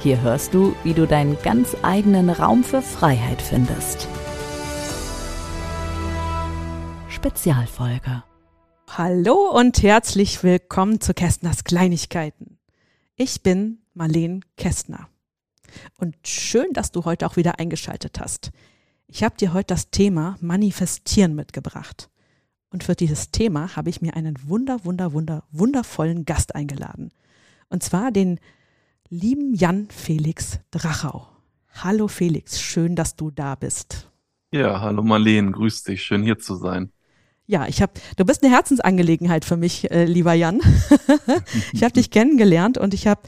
hier hörst du, wie du deinen ganz eigenen Raum für Freiheit findest. Spezialfolge. Hallo und herzlich willkommen zu Kästners Kleinigkeiten. Ich bin Marlene Kästner. Und schön, dass du heute auch wieder eingeschaltet hast. Ich habe dir heute das Thema Manifestieren mitgebracht. Und für dieses Thema habe ich mir einen wunder, wunder, wunder, wundervollen Gast eingeladen. Und zwar den lieben Jan Felix Drachau. Hallo Felix, schön, dass du da bist. Ja, hallo Marleen, grüß dich, schön hier zu sein. Ja, ich habe, du bist eine Herzensangelegenheit für mich, äh, lieber Jan. ich habe dich kennengelernt und ich habe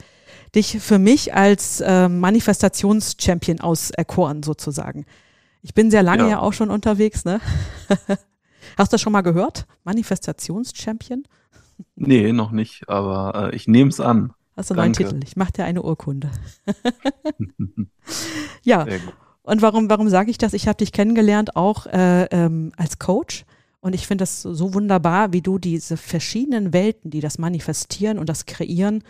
dich für mich als äh, Manifestationschampion auserkoren sozusagen. Ich bin sehr lange ja, ja auch schon unterwegs, ne? Hast du das schon mal gehört? Manifestationschampion? Nee, noch nicht, aber äh, ich nehme es an. Einen neuen Titel? Ich mache dir eine Urkunde. ja. Und warum, warum sage ich das? Ich habe dich kennengelernt auch äh, ähm, als Coach. Und ich finde das so wunderbar, wie du diese verschiedenen Welten, die das manifestieren und das kreieren,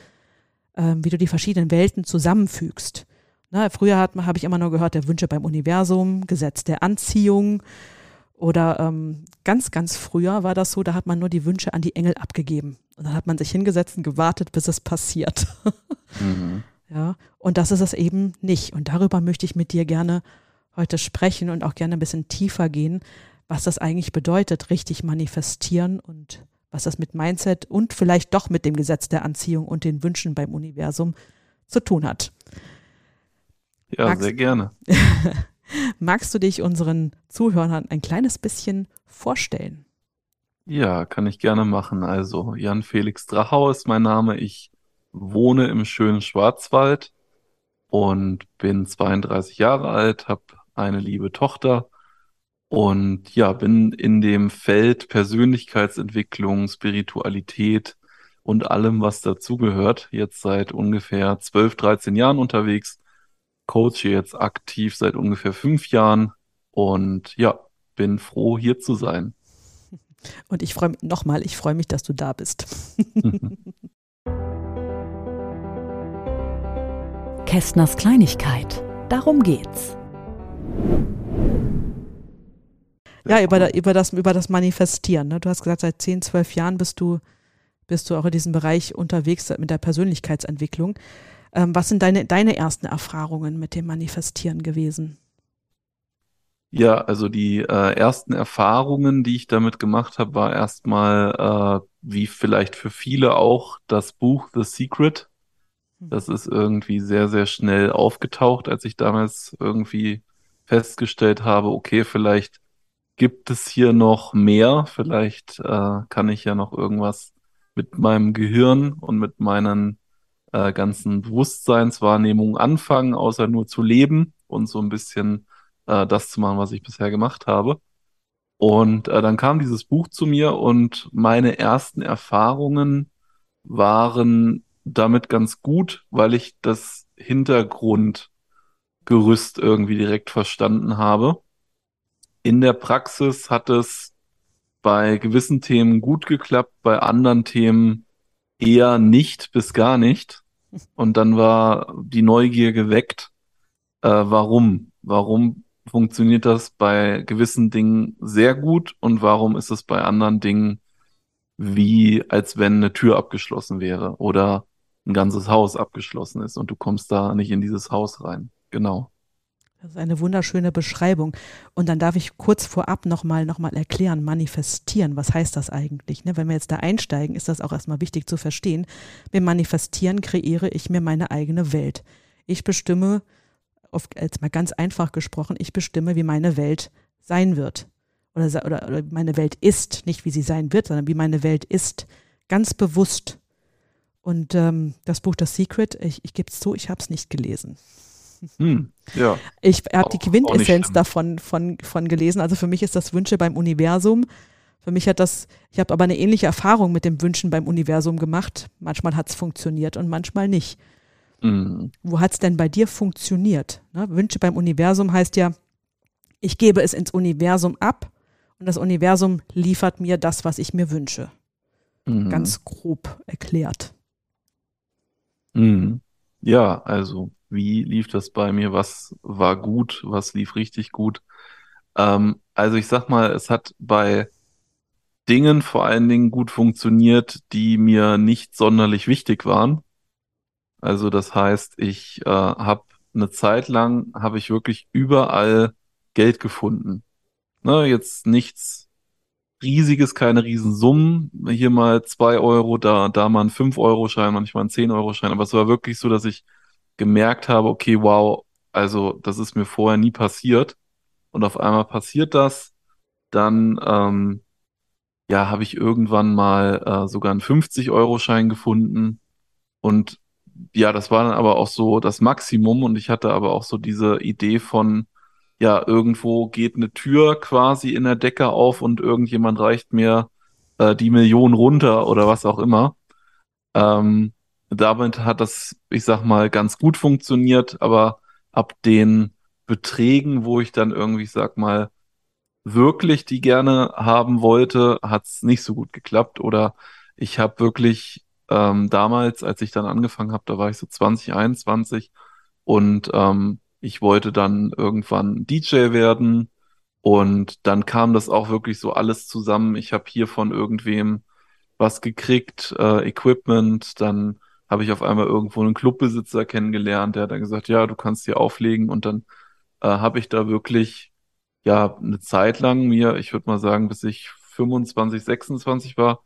äh, wie du die verschiedenen Welten zusammenfügst. Na, früher habe ich immer nur gehört, der Wünsche beim Universum, Gesetz der Anziehung, oder ähm, ganz, ganz früher war das so, da hat man nur die Wünsche an die Engel abgegeben. Und dann hat man sich hingesetzt und gewartet, bis es passiert. mhm. Ja, und das ist es eben nicht. Und darüber möchte ich mit dir gerne heute sprechen und auch gerne ein bisschen tiefer gehen, was das eigentlich bedeutet, richtig manifestieren und was das mit Mindset und vielleicht doch mit dem Gesetz der Anziehung und den Wünschen beim Universum zu tun hat. Ja, Magst, sehr gerne. Magst du dich unseren Zuhörern ein kleines bisschen vorstellen? Ja, kann ich gerne machen. Also, Jan Felix Drachau ist mein Name. Ich wohne im schönen Schwarzwald und bin 32 Jahre alt, habe eine liebe Tochter und ja, bin in dem Feld Persönlichkeitsentwicklung, Spiritualität und allem, was dazugehört, jetzt seit ungefähr 12, 13 Jahren unterwegs coache jetzt aktiv seit ungefähr fünf Jahren und ja, bin froh, hier zu sein. Und ich freue mich nochmal, ich freue mich, dass du da bist. Kästners Kleinigkeit. Darum geht's. Ja, über, über, das, über das Manifestieren. Ne? Du hast gesagt, seit 10, 12 Jahren bist du, bist du auch in diesem Bereich unterwegs mit der Persönlichkeitsentwicklung. Ähm, was sind deine, deine ersten Erfahrungen mit dem Manifestieren gewesen? Ja, also die äh, ersten Erfahrungen, die ich damit gemacht habe, war erstmal, äh, wie vielleicht für viele auch, das Buch The Secret. Hm. Das ist irgendwie sehr, sehr schnell aufgetaucht, als ich damals irgendwie festgestellt habe, okay, vielleicht gibt es hier noch mehr, vielleicht äh, kann ich ja noch irgendwas mit meinem Gehirn und mit meinen äh, ganzen Bewusstseinswahrnehmungen anfangen, außer nur zu leben und so ein bisschen äh, das zu machen, was ich bisher gemacht habe. Und äh, dann kam dieses Buch zu mir und meine ersten Erfahrungen waren damit ganz gut, weil ich das Hintergrundgerüst irgendwie direkt verstanden habe. In der Praxis hat es bei gewissen Themen gut geklappt, bei anderen Themen eher nicht bis gar nicht. Und dann war die Neugier geweckt. Äh, warum? Warum funktioniert das bei gewissen Dingen sehr gut und warum ist es bei anderen Dingen wie als wenn eine Tür abgeschlossen wäre oder ein ganzes Haus abgeschlossen ist und du kommst da nicht in dieses Haus rein. Genau. Das ist eine wunderschöne Beschreibung. Und dann darf ich kurz vorab nochmal noch mal erklären, manifestieren, was heißt das eigentlich? Ne? Wenn wir jetzt da einsteigen, ist das auch erstmal wichtig zu verstehen. Mit Manifestieren kreiere ich mir meine eigene Welt. Ich bestimme, oft, jetzt mal ganz einfach gesprochen, ich bestimme, wie meine Welt sein wird. Oder, oder, oder meine Welt ist, nicht wie sie sein wird, sondern wie meine Welt ist. Ganz bewusst. Und ähm, das Buch Das Secret, ich, ich gebe es zu, ich habe es nicht gelesen. Hm, ja. Ich habe die Quintessenz davon von, von gelesen. Also für mich ist das Wünsche beim Universum. Für mich hat das, ich habe aber eine ähnliche Erfahrung mit dem Wünschen beim Universum gemacht. Manchmal hat es funktioniert und manchmal nicht. Hm. Wo hat es denn bei dir funktioniert? Ne? Wünsche beim Universum heißt ja, ich gebe es ins Universum ab und das Universum liefert mir das, was ich mir wünsche. Hm. Ganz grob erklärt. Mhm. Ja, also wie lief das bei mir? Was war gut? Was lief richtig gut? Ähm, also ich sag mal, es hat bei Dingen vor allen Dingen gut funktioniert, die mir nicht sonderlich wichtig waren. Also das heißt, ich äh, habe eine Zeit lang habe ich wirklich überall Geld gefunden. Ne, jetzt nichts Riesiges, keine Riesensummen. Hier mal zwei Euro, da, da mal ein 5-Euro-Schein, manchmal ein 10-Euro-Schein. Aber es war wirklich so, dass ich gemerkt habe, okay, wow, also das ist mir vorher nie passiert. Und auf einmal passiert das. Dann, ähm, ja, habe ich irgendwann mal äh, sogar einen 50-Euro-Schein gefunden. Und ja, das war dann aber auch so das Maximum. Und ich hatte aber auch so diese Idee von, ja, irgendwo geht eine Tür quasi in der Decke auf und irgendjemand reicht mir äh, die Million runter oder was auch immer. Ähm, damit hat das, ich sag mal, ganz gut funktioniert, aber ab den Beträgen, wo ich dann irgendwie, ich sag mal, wirklich die gerne haben wollte, hat's nicht so gut geklappt. Oder ich habe wirklich ähm, damals, als ich dann angefangen habe, da war ich so 20, 21 und ähm, ich wollte dann irgendwann DJ werden und dann kam das auch wirklich so alles zusammen. Ich habe hier von irgendwem was gekriegt, äh, Equipment, dann habe ich auf einmal irgendwo einen Clubbesitzer kennengelernt, der hat dann gesagt, ja, du kannst hier auflegen und dann äh, habe ich da wirklich ja eine Zeit lang mir, ich würde mal sagen, bis ich 25, 26 war,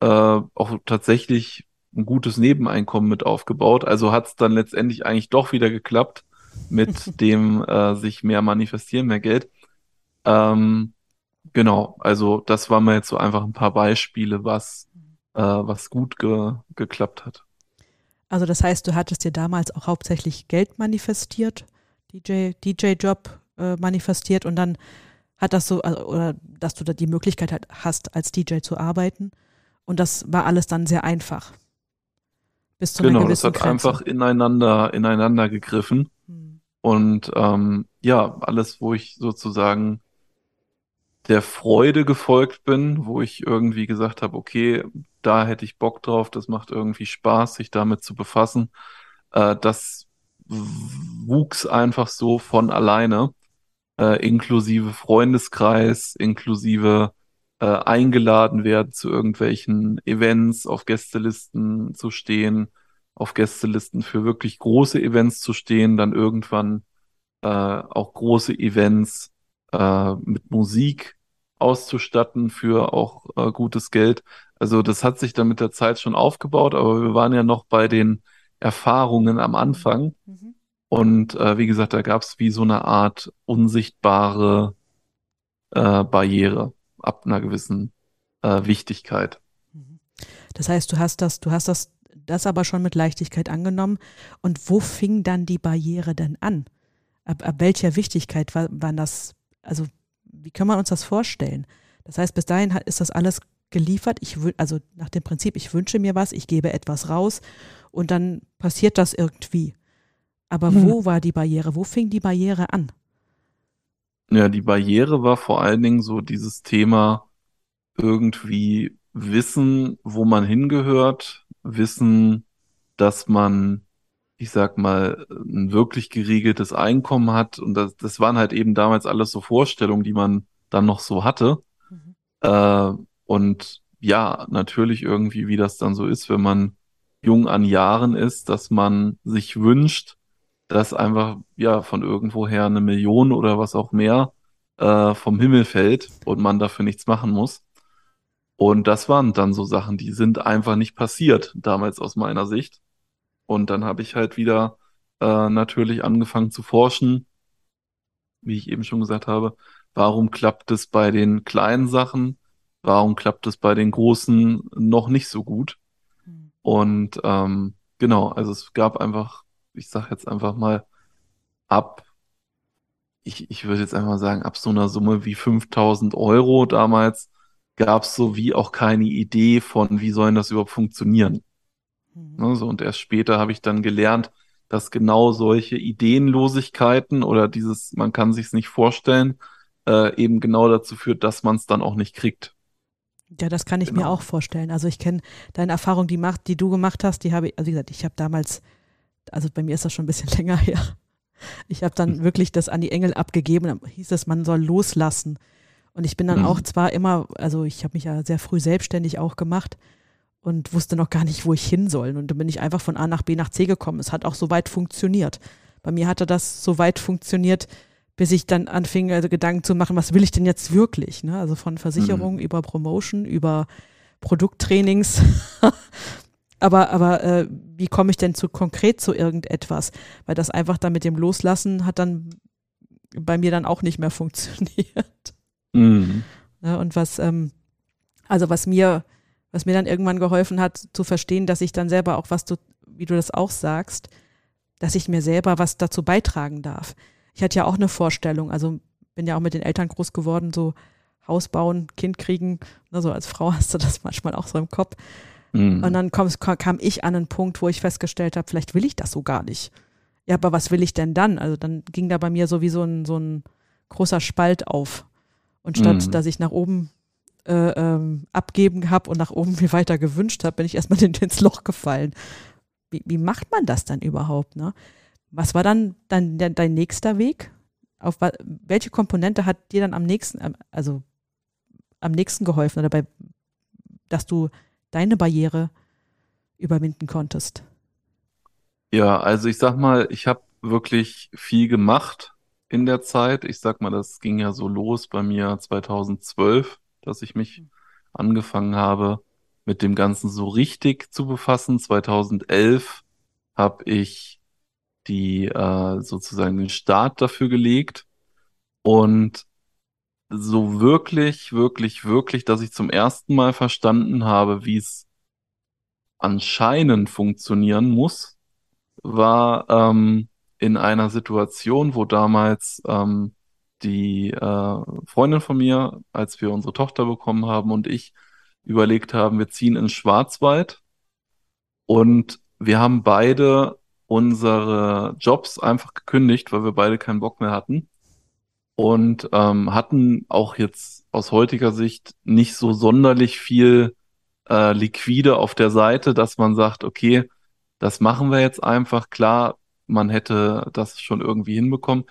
äh, auch tatsächlich ein gutes Nebeneinkommen mit aufgebaut. Also hat es dann letztendlich eigentlich doch wieder geklappt mit dem äh, sich mehr manifestieren, mehr Geld. Ähm, genau, also das waren mir jetzt so einfach ein paar Beispiele, was, äh, was gut ge geklappt hat. Also das heißt, du hattest dir damals auch hauptsächlich Geld manifestiert, DJ, DJ-Job äh, manifestiert und dann hat das so, also, oder dass du da die Möglichkeit halt hast, als DJ zu arbeiten. Und das war alles dann sehr einfach. Bis zu einer Genau, das hat Grenze. einfach ineinander, ineinander gegriffen. Hm. Und ähm, ja, alles, wo ich sozusagen der Freude gefolgt bin, wo ich irgendwie gesagt habe, okay, da hätte ich Bock drauf, das macht irgendwie Spaß, sich damit zu befassen. Äh, das wuchs einfach so von alleine, äh, inklusive Freundeskreis, inklusive äh, eingeladen werden zu irgendwelchen Events, auf Gästelisten zu stehen, auf Gästelisten für wirklich große Events zu stehen, dann irgendwann äh, auch große Events äh, mit Musik auszustatten für auch äh, gutes Geld. Also das hat sich dann mit der Zeit schon aufgebaut, aber wir waren ja noch bei den Erfahrungen am Anfang. Mhm. Und äh, wie gesagt, da gab es wie so eine Art unsichtbare äh, Barriere ab einer gewissen äh, Wichtigkeit. Das heißt, du hast das, du hast das, das aber schon mit Leichtigkeit angenommen. Und wo fing dann die Barriere denn an? Ab, ab welcher Wichtigkeit war, waren das, also wie kann man uns das vorstellen? Das heißt, bis dahin ist das alles geliefert. Ich also nach dem Prinzip, ich wünsche mir was, ich gebe etwas raus und dann passiert das irgendwie. Aber Hm. wo war die Barriere? Wo fing die Barriere an? Ja, die Barriere war vor allen Dingen so dieses Thema irgendwie wissen, wo man hingehört, wissen, dass man, ich sag mal, ein wirklich geregeltes Einkommen hat. Und das, das waren halt eben damals alles so Vorstellungen, die man dann noch so hatte. Mhm. Äh, und ja, natürlich irgendwie, wie das dann so ist, wenn man jung an Jahren ist, dass man sich wünscht, dass einfach ja von irgendwoher eine Million oder was auch mehr äh, vom Himmel fällt und man dafür nichts machen muss. Und das waren dann so Sachen, die sind einfach nicht passiert, damals aus meiner Sicht. Und dann habe ich halt wieder äh, natürlich angefangen zu forschen, wie ich eben schon gesagt habe, warum klappt es bei den kleinen Sachen, warum klappt es bei den großen noch nicht so gut. Und ähm, genau, also es gab einfach, ich sag jetzt einfach mal, ab, ich, ich würde jetzt einfach sagen, ab so einer Summe wie 5000 Euro damals gab es so wie auch keine Idee von, wie sollen das überhaupt funktionieren. Mhm. Ne, so, und erst später habe ich dann gelernt, dass genau solche Ideenlosigkeiten oder dieses, man kann sich nicht vorstellen, äh, eben genau dazu führt, dass man es dann auch nicht kriegt. Ja, das kann ich genau. mir auch vorstellen. Also ich kenne deine Erfahrung, die macht, die du gemacht hast, die habe ich, also wie gesagt, ich habe damals, also bei mir ist das schon ein bisschen länger her. Ich habe dann mhm. wirklich das an die Engel abgegeben, dann hieß es, man soll loslassen. Und ich bin dann mhm. auch zwar immer, also ich habe mich ja sehr früh selbstständig auch gemacht und wusste noch gar nicht, wo ich hin soll. Und dann bin ich einfach von A nach B nach C gekommen. Es hat auch so weit funktioniert. Bei mir hatte das so weit funktioniert, bis ich dann anfing, also Gedanken zu machen, was will ich denn jetzt wirklich? Ne? Also von Versicherung mhm. über Promotion, über Produkttrainings. aber aber äh, wie komme ich denn zu konkret zu irgendetwas? Weil das einfach dann mit dem Loslassen hat dann bei mir dann auch nicht mehr funktioniert. Mhm. Ja, und was, ähm, also was mir, was mir dann irgendwann geholfen hat, zu verstehen, dass ich dann selber auch was du, wie du das auch sagst, dass ich mir selber was dazu beitragen darf ich hatte ja auch eine Vorstellung, also bin ja auch mit den Eltern groß geworden, so Haus bauen, Kind kriegen, ne, so als Frau hast du das manchmal auch so im Kopf. Mhm. Und dann kam, kam ich an einen Punkt, wo ich festgestellt habe, vielleicht will ich das so gar nicht. Ja, aber was will ich denn dann? Also dann ging da bei mir so wie so ein, so ein großer Spalt auf. Und statt mhm. dass ich nach oben äh, ähm, abgeben habe und nach oben mir weiter gewünscht habe, bin ich erstmal ins Loch gefallen. Wie, wie macht man das dann überhaupt? Ne? Was war dann, dann dein, dein nächster Weg? Auf welche Komponente hat dir dann am nächsten, also am nächsten geholfen oder bei, dass du deine Barriere überwinden konntest? Ja, also ich sag mal, ich habe wirklich viel gemacht in der Zeit. Ich sag mal, das ging ja so los bei mir 2012, dass ich mich angefangen habe, mit dem Ganzen so richtig zu befassen. 2011 habe ich die äh, sozusagen den Start dafür gelegt und so wirklich, wirklich, wirklich, dass ich zum ersten Mal verstanden habe, wie es anscheinend funktionieren muss, war ähm, in einer Situation, wo damals ähm, die äh, Freundin von mir, als wir unsere Tochter bekommen haben und ich überlegt haben, wir ziehen in Schwarzwald und wir haben beide unsere Jobs einfach gekündigt, weil wir beide keinen Bock mehr hatten. Und ähm, hatten auch jetzt aus heutiger Sicht nicht so sonderlich viel äh, Liquide auf der Seite, dass man sagt, okay, das machen wir jetzt einfach. Klar, man hätte das schon irgendwie hinbekommen.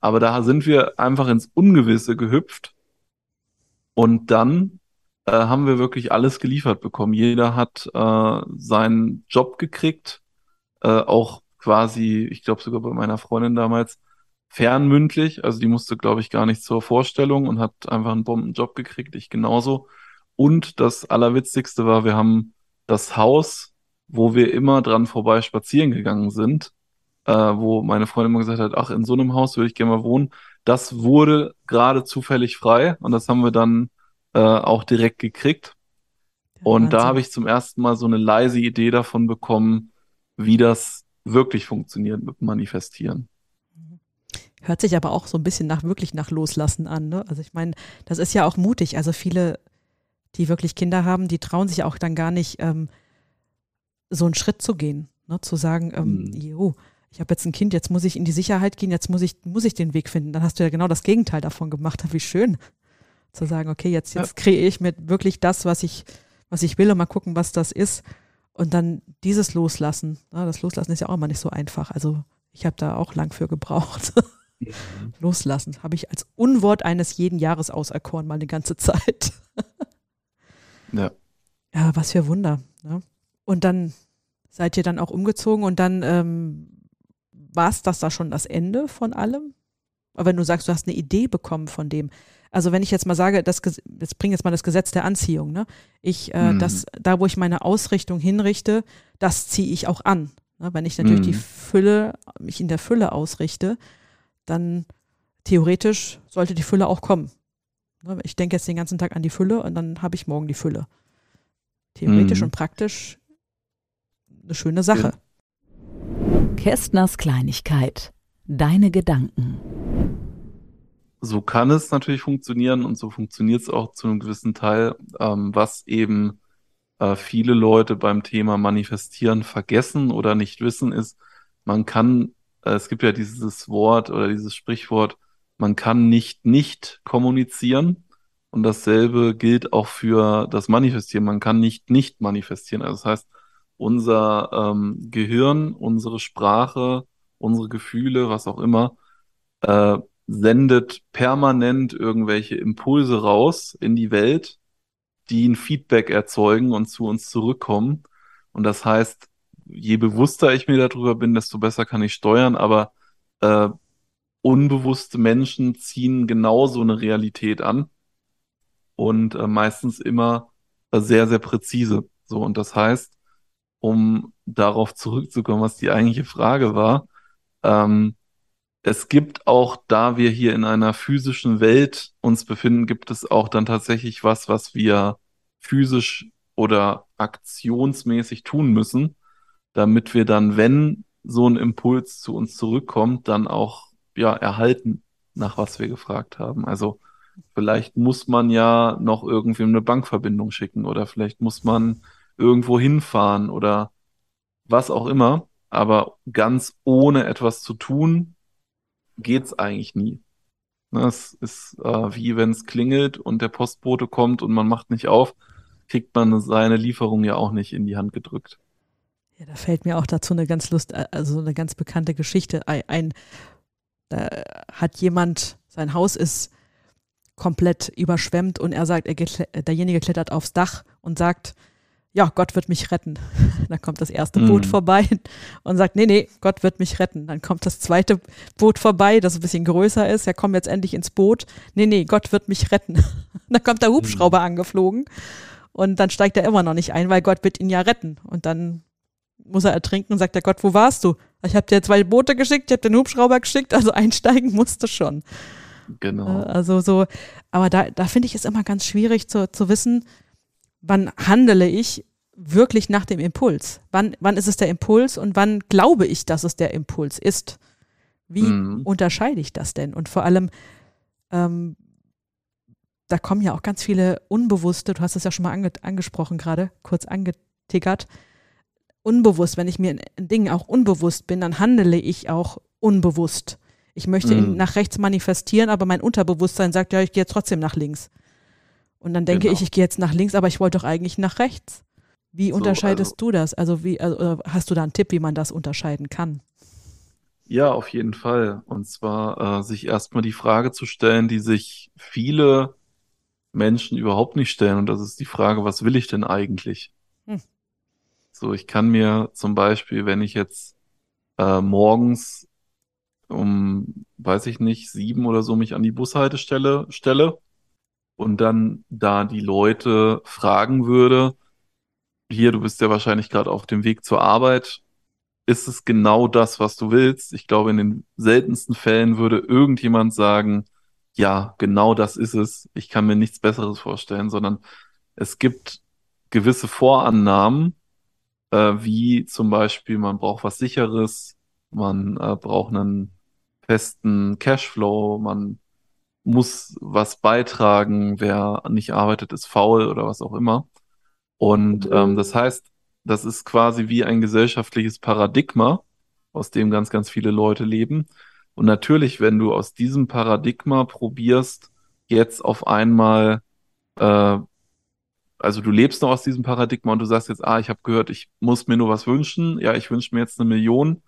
Aber da sind wir einfach ins Ungewisse gehüpft. Und dann äh, haben wir wirklich alles geliefert bekommen. Jeder hat äh, seinen Job gekriegt äh, auch quasi, ich glaube sogar bei meiner Freundin damals, fernmündlich. Also die musste, glaube ich, gar nicht zur Vorstellung und hat einfach einen Bombenjob gekriegt, ich genauso. Und das Allerwitzigste war, wir haben das Haus, wo wir immer dran vorbei spazieren gegangen sind, äh, wo meine Freundin immer gesagt hat, ach, in so einem Haus würde ich gerne mal wohnen. Das wurde gerade zufällig frei und das haben wir dann äh, auch direkt gekriegt. und Wahnsinn. da habe ich zum ersten Mal so eine leise Idee davon bekommen, wie das wirklich funktioniert mit Manifestieren. Hört sich aber auch so ein bisschen nach wirklich nach Loslassen an. Ne? Also ich meine, das ist ja auch mutig. Also viele, die wirklich Kinder haben, die trauen sich auch dann gar nicht, ähm, so einen Schritt zu gehen, ne? zu sagen, ähm, mhm. jo, ich habe jetzt ein Kind, jetzt muss ich in die Sicherheit gehen, jetzt muss ich, muss ich den Weg finden. Dann hast du ja genau das Gegenteil davon gemacht. Wie schön. Zu sagen, okay, jetzt, jetzt kreiere ich mir wirklich das, was ich, was ich will und mal gucken, was das ist. Und dann dieses Loslassen, ja, das Loslassen ist ja auch immer nicht so einfach. Also ich habe da auch lang für gebraucht. Mhm. Loslassen habe ich als Unwort eines jeden Jahres auserkoren, mal eine ganze Zeit. ja. Ja, was für Wunder. Ne? Und dann seid ihr dann auch umgezogen und dann ähm, war es das da schon das Ende von allem? Aber wenn du sagst, du hast eine Idee bekommen von dem, also wenn ich jetzt mal sage, das, jetzt bringe jetzt mal das Gesetz der Anziehung, ne? Ich, äh, mhm. das, da wo ich meine Ausrichtung hinrichte, das ziehe ich auch an. Ne? Wenn ich natürlich mhm. die Fülle, mich in der Fülle ausrichte, dann theoretisch sollte die Fülle auch kommen. Ne? Ich denke jetzt den ganzen Tag an die Fülle und dann habe ich morgen die Fülle. Theoretisch mhm. und praktisch eine schöne Sache. Kästners Kleinigkeit. Deine Gedanken. So kann es natürlich funktionieren und so funktioniert es auch zu einem gewissen Teil, ähm, was eben äh, viele Leute beim Thema Manifestieren vergessen oder nicht wissen, ist, man kann, äh, es gibt ja dieses Wort oder dieses Sprichwort, man kann nicht nicht kommunizieren. Und dasselbe gilt auch für das Manifestieren. Man kann nicht nicht manifestieren. Also das heißt, unser ähm, Gehirn, unsere Sprache, unsere Gefühle, was auch immer, äh, sendet permanent irgendwelche Impulse raus in die Welt, die ein Feedback erzeugen und zu uns zurückkommen. Und das heißt, je bewusster ich mir darüber bin, desto besser kann ich steuern, aber äh, unbewusste Menschen ziehen genauso eine Realität an und äh, meistens immer äh, sehr, sehr präzise. So, und das heißt, um darauf zurückzukommen, was die eigentliche Frage war, ähm, es gibt auch, da wir hier in einer physischen Welt uns befinden, gibt es auch dann tatsächlich was, was wir physisch oder aktionsmäßig tun müssen, damit wir dann, wenn so ein Impuls zu uns zurückkommt, dann auch ja erhalten, nach was wir gefragt haben. Also vielleicht muss man ja noch irgendwie eine Bankverbindung schicken oder vielleicht muss man irgendwo hinfahren oder was auch immer. Aber ganz ohne etwas zu tun, geht's eigentlich nie. Es ist äh, wie wenn es klingelt und der Postbote kommt und man macht nicht auf, kriegt man seine Lieferung ja auch nicht in die Hand gedrückt. Ja, da fällt mir auch dazu eine ganz Lust, äh, also eine ganz bekannte Geschichte ein. Da hat jemand, sein Haus ist komplett überschwemmt und er sagt, er derjenige klettert aufs Dach und sagt, ja, Gott wird mich retten. Dann kommt das erste mhm. Boot vorbei und sagt, nee, nee, Gott wird mich retten. Dann kommt das zweite Boot vorbei, das ein bisschen größer ist. Ja, komm jetzt endlich ins Boot. Nee, nee, Gott wird mich retten. Dann kommt der Hubschrauber mhm. angeflogen und dann steigt er immer noch nicht ein, weil Gott wird ihn ja retten. Und dann muss er ertrinken und sagt der Gott, wo warst du? Ich habe dir zwei Boote geschickt, ich habe den Hubschrauber geschickt, also einsteigen musste schon. Genau. Äh, also so, aber da, da finde ich es immer ganz schwierig zu, zu wissen, wann handele ich wirklich nach dem Impuls? Wann, wann ist es der Impuls und wann glaube ich, dass es der Impuls ist? Wie mhm. unterscheide ich das denn? Und vor allem, ähm, da kommen ja auch ganz viele unbewusste, du hast es ja schon mal ange angesprochen gerade, kurz angetickert, unbewusst, wenn ich mir in Dingen auch unbewusst bin, dann handele ich auch unbewusst. Ich möchte mhm. nach rechts manifestieren, aber mein Unterbewusstsein sagt, ja, ich gehe jetzt trotzdem nach links. Und dann denke genau. ich, ich gehe jetzt nach links, aber ich wollte doch eigentlich nach rechts. Wie so, unterscheidest also, du das? Also wie also, hast du da einen Tipp, wie man das unterscheiden kann? Ja, auf jeden Fall. Und zwar äh, sich erstmal die Frage zu stellen, die sich viele Menschen überhaupt nicht stellen. Und das ist die Frage, was will ich denn eigentlich? Hm. So, ich kann mir zum Beispiel, wenn ich jetzt äh, morgens um, weiß ich nicht, sieben oder so mich an die Bushaltestelle stelle und dann da die Leute fragen würde, hier, du bist ja wahrscheinlich gerade auf dem Weg zur Arbeit, ist es genau das, was du willst? Ich glaube, in den seltensten Fällen würde irgendjemand sagen, ja, genau das ist es, ich kann mir nichts Besseres vorstellen, sondern es gibt gewisse Vorannahmen, äh, wie zum Beispiel, man braucht was Sicheres, man äh, braucht einen festen Cashflow, man muss was beitragen, wer nicht arbeitet, ist faul oder was auch immer. Und ähm, das heißt, das ist quasi wie ein gesellschaftliches Paradigma, aus dem ganz, ganz viele Leute leben. Und natürlich, wenn du aus diesem Paradigma probierst, jetzt auf einmal, äh, also du lebst noch aus diesem Paradigma und du sagst jetzt, ah, ich habe gehört, ich muss mir nur was wünschen, ja, ich wünsche mir jetzt eine Million,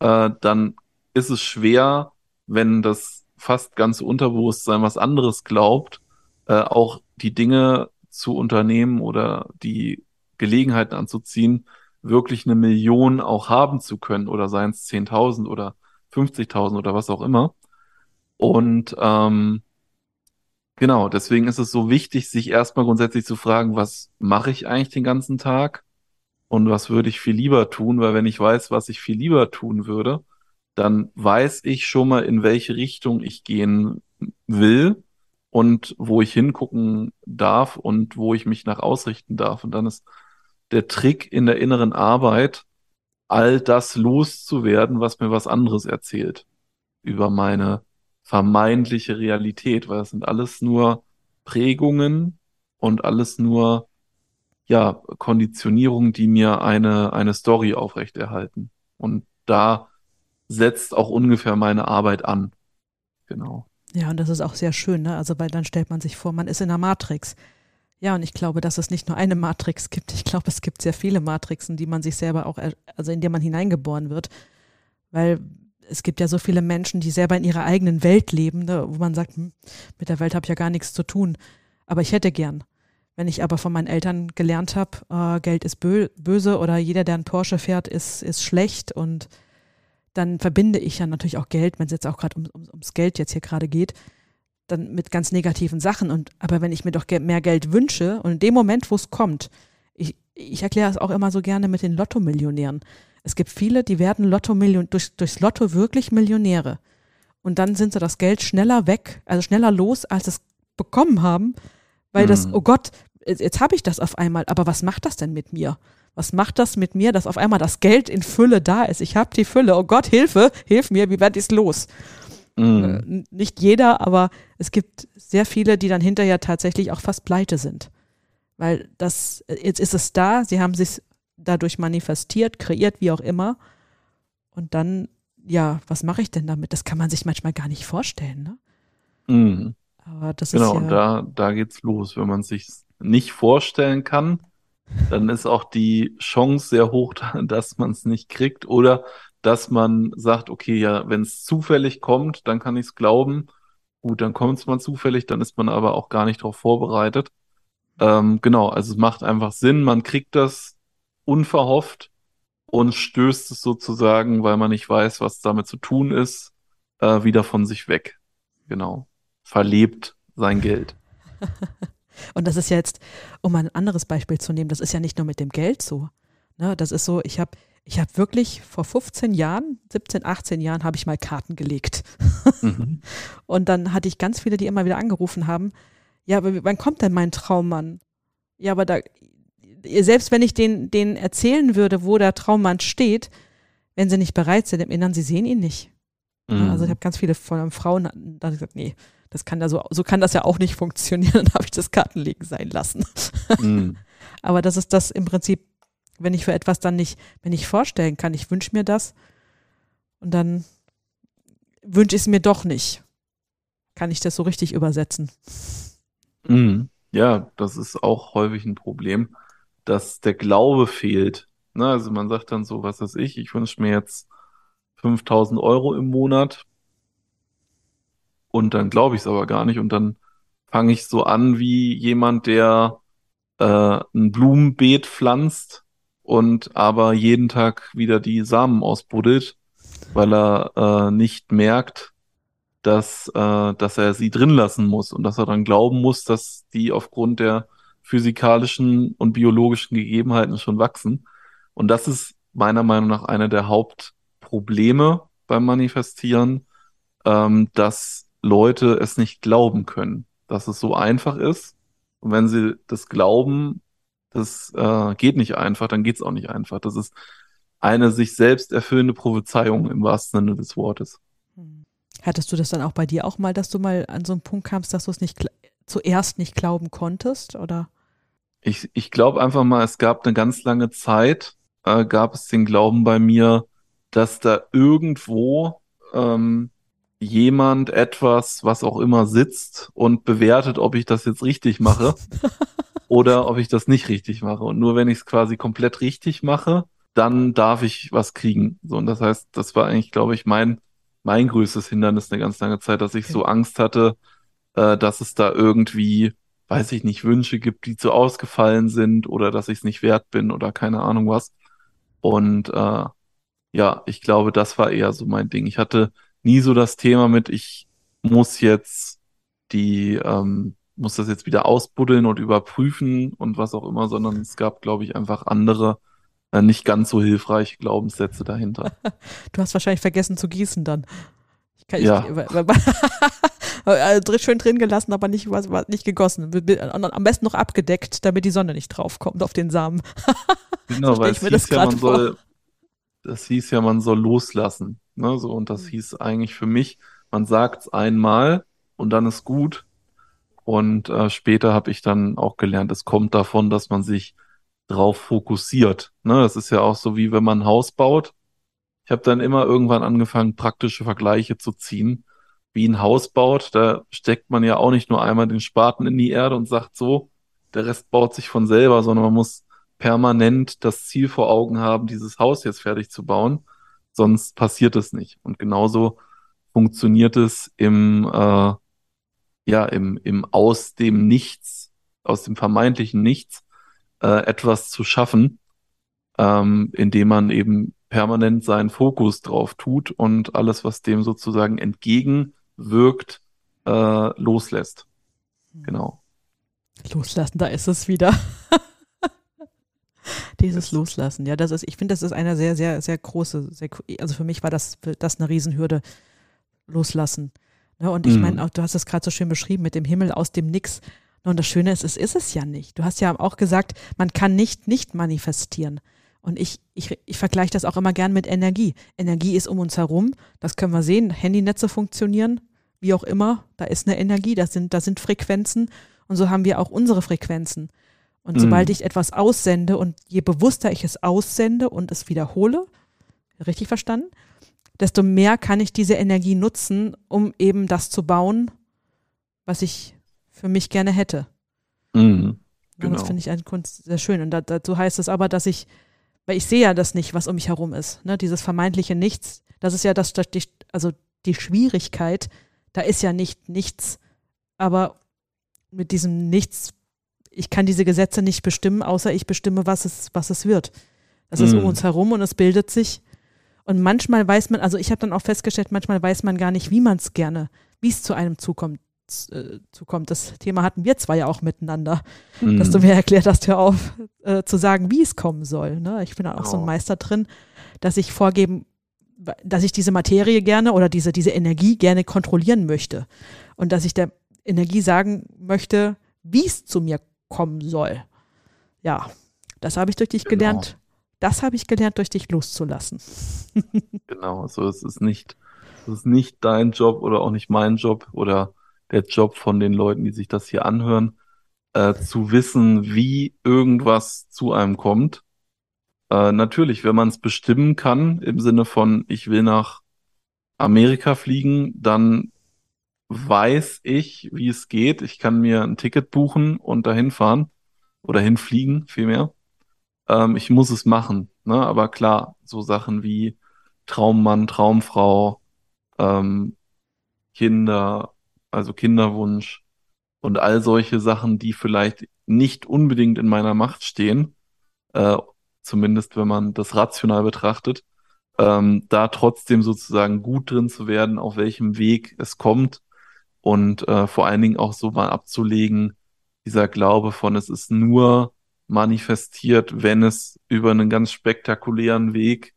äh, dann ist es schwer, wenn das fast ganz Unterbewusstsein was anderes glaubt, äh, auch die Dinge zu unternehmen oder die Gelegenheiten anzuziehen, wirklich eine Million auch haben zu können oder seien es 10.000 oder 50.000 oder was auch immer. Und ähm, genau, deswegen ist es so wichtig, sich erstmal grundsätzlich zu fragen, was mache ich eigentlich den ganzen Tag und was würde ich viel lieber tun, weil wenn ich weiß, was ich viel lieber tun würde, dann weiß ich schon mal, in welche Richtung ich gehen will und wo ich hingucken darf und wo ich mich nach ausrichten darf. Und dann ist der Trick in der inneren Arbeit, all das loszuwerden, was mir was anderes erzählt. über meine vermeintliche Realität, weil das sind alles nur Prägungen und alles nur ja, Konditionierungen, die mir eine, eine Story aufrechterhalten. Und da setzt auch ungefähr meine Arbeit an. Genau. Ja, und das ist auch sehr schön, ne? Also, weil dann stellt man sich vor, man ist in einer Matrix. Ja, und ich glaube, dass es nicht nur eine Matrix gibt. Ich glaube, es gibt sehr viele Matrixen, die man sich selber auch, also in der man hineingeboren wird. Weil es gibt ja so viele Menschen, die selber in ihrer eigenen Welt leben, ne, wo man sagt, hm, mit der Welt habe ich ja gar nichts zu tun. Aber ich hätte gern. Wenn ich aber von meinen Eltern gelernt habe, äh, Geld ist bö böse oder jeder, der einen Porsche fährt, ist, ist schlecht und dann verbinde ich ja natürlich auch Geld, wenn es jetzt auch gerade um, um, ums Geld jetzt hier gerade geht, dann mit ganz negativen Sachen. Und aber wenn ich mir doch mehr Geld wünsche und in dem Moment, wo es kommt, ich, ich erkläre es auch immer so gerne mit den Lotto-Millionären. Es gibt viele, die werden Lotto durch, durchs Lotto wirklich Millionäre. Und dann sind sie das Geld schneller weg, also schneller los, als es bekommen haben, weil mhm. das, oh Gott, jetzt, jetzt habe ich das auf einmal, aber was macht das denn mit mir? Was macht das mit mir, dass auf einmal das Geld in Fülle da ist? Ich habe die Fülle. Oh Gott, Hilfe, hilf mir, wie werde ich es los? Mhm. Äh, nicht jeder, aber es gibt sehr viele, die dann hinterher tatsächlich auch fast pleite sind. Weil das, jetzt ist es da, sie haben sich dadurch manifestiert, kreiert, wie auch immer. Und dann, ja, was mache ich denn damit? Das kann man sich manchmal gar nicht vorstellen, ne? Mhm. Aber das genau, ist ja und da, da geht's los. Wenn man sich nicht vorstellen kann, dann ist auch die Chance sehr hoch, dass man es nicht kriegt oder dass man sagt, okay, ja, wenn es zufällig kommt, dann kann ich es glauben. Gut, dann kommt es mal zufällig, dann ist man aber auch gar nicht darauf vorbereitet. Ähm, genau, also es macht einfach Sinn, man kriegt das unverhofft und stößt es sozusagen, weil man nicht weiß, was damit zu tun ist, äh, wieder von sich weg. Genau. Verlebt sein Geld. Und das ist ja jetzt, um ein anderes Beispiel zu nehmen, das ist ja nicht nur mit dem Geld so. Ne, das ist so, ich habe ich hab wirklich vor 15 Jahren, 17, 18 Jahren, habe ich mal Karten gelegt. Mhm. Und dann hatte ich ganz viele, die immer wieder angerufen haben, ja, aber wann kommt denn mein Traummann? Ja, aber da, selbst wenn ich den, denen erzählen würde, wo der Traummann steht, wenn sie nicht bereit sind im Innern, sie sehen ihn nicht. Mhm. Also ich habe ganz viele von Frauen, da habe ich gesagt, nee, das kann da so, so kann das ja auch nicht funktionieren. Dann habe ich das Kartenlegen sein lassen. Mm. Aber das ist das im Prinzip, wenn ich für etwas dann nicht, wenn ich vorstellen kann, ich wünsche mir das und dann wünsche ich es mir doch nicht. Kann ich das so richtig übersetzen? Mm. Ja, das ist auch häufig ein Problem, dass der Glaube fehlt. Ne? Also man sagt dann so, was weiß ich, ich wünsche mir jetzt 5000 Euro im Monat und dann glaube ich es aber gar nicht und dann fange ich so an wie jemand, der äh, ein Blumenbeet pflanzt und aber jeden Tag wieder die Samen ausbuddelt, weil er äh, nicht merkt, dass, äh, dass er sie drin lassen muss und dass er dann glauben muss, dass die aufgrund der physikalischen und biologischen Gegebenheiten schon wachsen. Und das ist meiner Meinung nach einer der Hauptprobleme beim Manifestieren, ähm, dass Leute es nicht glauben können, dass es so einfach ist. Und wenn sie das glauben, das äh, geht nicht einfach, dann geht es auch nicht einfach. Das ist eine sich selbst erfüllende Prophezeiung im wahrsten Sinne des Wortes. Hm. Hattest du das dann auch bei dir auch mal, dass du mal an so einen Punkt kamst, dass du es nicht zuerst nicht glauben konntest, oder? Ich, ich glaube einfach mal, es gab eine ganz lange Zeit, äh, gab es den Glauben bei mir, dass da irgendwo ähm, jemand etwas, was auch immer sitzt und bewertet, ob ich das jetzt richtig mache oder ob ich das nicht richtig mache. Und nur wenn ich es quasi komplett richtig mache, dann darf ich was kriegen. So, und das heißt, das war eigentlich, glaube ich, mein, mein größtes Hindernis eine ganz lange Zeit, dass ich okay. so Angst hatte, äh, dass es da irgendwie, weiß ich nicht, Wünsche gibt, die zu ausgefallen sind oder dass ich es nicht wert bin oder keine Ahnung was. Und äh, ja, ich glaube, das war eher so mein Ding. Ich hatte nie so das Thema mit, ich muss jetzt die, ähm, muss das jetzt wieder ausbuddeln und überprüfen und was auch immer, sondern es gab, glaube ich, einfach andere, äh, nicht ganz so hilfreiche Glaubenssätze dahinter. du hast wahrscheinlich vergessen zu gießen dann. Ich kann, ja. Ich, schön drin gelassen, aber nicht, nicht gegossen. Am besten noch abgedeckt, damit die Sonne nicht draufkommt auf den Samen. genau, weil es hieß ja, man soll, das hieß ja, man soll loslassen. Ne, so, und das hieß eigentlich für mich, man sagt es einmal und dann ist gut. Und äh, später habe ich dann auch gelernt, es kommt davon, dass man sich drauf fokussiert. Ne, das ist ja auch so, wie wenn man ein Haus baut. Ich habe dann immer irgendwann angefangen, praktische Vergleiche zu ziehen. Wie ein Haus baut, da steckt man ja auch nicht nur einmal den Spaten in die Erde und sagt so, der Rest baut sich von selber, sondern man muss permanent das Ziel vor Augen haben, dieses Haus jetzt fertig zu bauen. Sonst passiert es nicht. Und genauso funktioniert es im, äh, ja, im, im aus dem Nichts, aus dem vermeintlichen Nichts, äh, etwas zu schaffen, ähm, indem man eben permanent seinen Fokus drauf tut und alles, was dem sozusagen entgegenwirkt, äh, loslässt. Genau. Loslassen, da ist es wieder. Dieses Loslassen, ja, das ist, ich finde, das ist eine sehr, sehr, sehr große, sehr, also für mich war das, das eine Riesenhürde, loslassen. Ne? Und ich mhm. meine, auch du hast es gerade so schön beschrieben mit dem Himmel aus dem Nix. Und das Schöne ist, es ist es ja nicht. Du hast ja auch gesagt, man kann nicht nicht manifestieren. Und ich, ich, ich vergleiche das auch immer gern mit Energie. Energie ist um uns herum, das können wir sehen. Handynetze funktionieren, wie auch immer. Da ist eine Energie, da sind, da sind Frequenzen. Und so haben wir auch unsere Frequenzen. Und mhm. sobald ich etwas aussende und je bewusster ich es aussende und es wiederhole, richtig verstanden, desto mehr kann ich diese Energie nutzen, um eben das zu bauen, was ich für mich gerne hätte. Mhm, genau. Das finde ich an Kunst sehr schön. Und dazu heißt es aber, dass ich, weil ich sehe ja das nicht, was um mich herum ist. Ne? Dieses vermeintliche Nichts, das ist ja das, das die, also die Schwierigkeit, da ist ja nicht nichts, aber mit diesem Nichts, ich kann diese Gesetze nicht bestimmen, außer ich bestimme, was es, was es wird. Das mhm. ist um uns herum und es bildet sich und manchmal weiß man, also ich habe dann auch festgestellt, manchmal weiß man gar nicht, wie man es gerne, wie es zu einem zukommt, äh, zukommt. Das Thema hatten wir zwei ja auch miteinander, mhm. dass du mir erklärt hast, hör auf äh, zu sagen, wie es kommen soll. Ne? Ich bin auch oh. so ein Meister drin, dass ich vorgeben, dass ich diese Materie gerne oder diese, diese Energie gerne kontrollieren möchte. Und dass ich der Energie sagen möchte, wie es zu mir kommen soll. Ja, das habe ich durch dich genau. gelernt das habe ich gelernt, durch dich loszulassen. genau, so es ist nicht, es ist nicht dein Job oder auch nicht mein Job oder der Job von den Leuten, die sich das hier anhören, äh, zu wissen, wie irgendwas zu einem kommt. Äh, natürlich, wenn man es bestimmen kann, im Sinne von, ich will nach Amerika fliegen, dann weiß ich, wie es geht. Ich kann mir ein Ticket buchen und dahin fahren oder hinfliegen, vielmehr ähm, ich muss es machen. Ne? Aber klar, so Sachen wie Traummann, Traumfrau, ähm, Kinder, also Kinderwunsch und all solche Sachen, die vielleicht nicht unbedingt in meiner Macht stehen, äh, zumindest wenn man das rational betrachtet, ähm, da trotzdem sozusagen gut drin zu werden, auf welchem Weg es kommt und äh, vor allen Dingen auch so mal abzulegen, dieser Glaube von, es ist nur manifestiert, wenn es über einen ganz spektakulären Weg,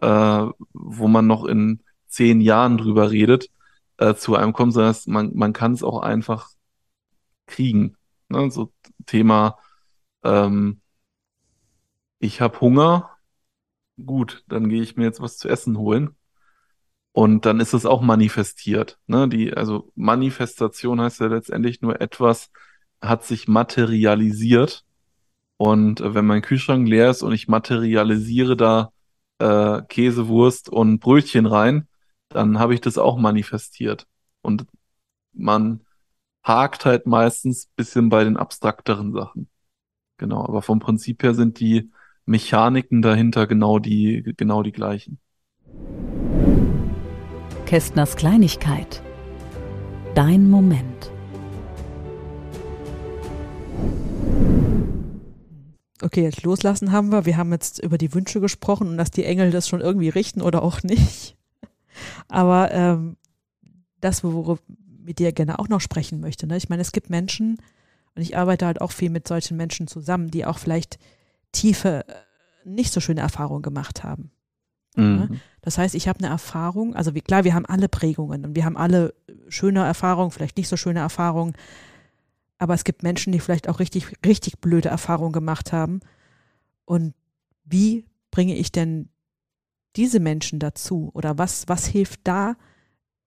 äh, wo man noch in zehn Jahren drüber redet, äh, zu einem kommt, sondern man, man kann es auch einfach kriegen. Ne? So Thema, ähm, ich habe Hunger, gut, dann gehe ich mir jetzt was zu essen holen. Und dann ist es auch manifestiert. Ne? Die, also Manifestation heißt ja letztendlich nur etwas hat sich materialisiert und äh, wenn mein Kühlschrank leer ist und ich materialisiere da äh, Käse, Wurst und Brötchen rein, dann habe ich das auch manifestiert. Und man hakt halt meistens bisschen bei den abstrakteren Sachen. Genau, aber vom Prinzip her sind die Mechaniken dahinter genau die, genau die gleichen. Kästners Kleinigkeit. Dein Moment. okay, jetzt loslassen haben wir. Wir haben jetzt über die Wünsche gesprochen und dass die Engel das schon irgendwie richten oder auch nicht. Aber ähm, das, worüber mit dir gerne auch noch sprechen möchte. Ne? Ich meine, es gibt Menschen, und ich arbeite halt auch viel mit solchen Menschen zusammen, die auch vielleicht tiefe, äh, nicht so schöne Erfahrungen gemacht haben. Ne? Mhm. Das heißt, ich habe eine Erfahrung, also wie, klar, wir haben alle Prägungen und wir haben alle schöne Erfahrungen, vielleicht nicht so schöne Erfahrungen, aber es gibt Menschen, die vielleicht auch richtig, richtig blöde Erfahrungen gemacht haben. Und wie bringe ich denn diese Menschen dazu? Oder was, was hilft da,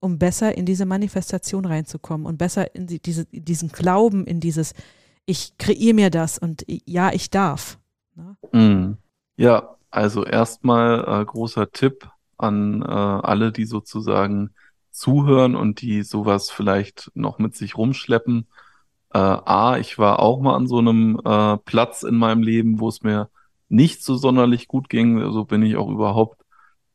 um besser in diese Manifestation reinzukommen und besser in die, diese, diesen Glauben, in dieses, ich kreiere mir das und ja, ich darf. Ne? Mm. Ja, also erstmal äh, großer Tipp an äh, alle, die sozusagen zuhören und die sowas vielleicht noch mit sich rumschleppen. Äh, A, ich war auch mal an so einem äh, Platz in meinem Leben, wo es mir nicht so sonderlich gut ging. So also bin ich auch überhaupt,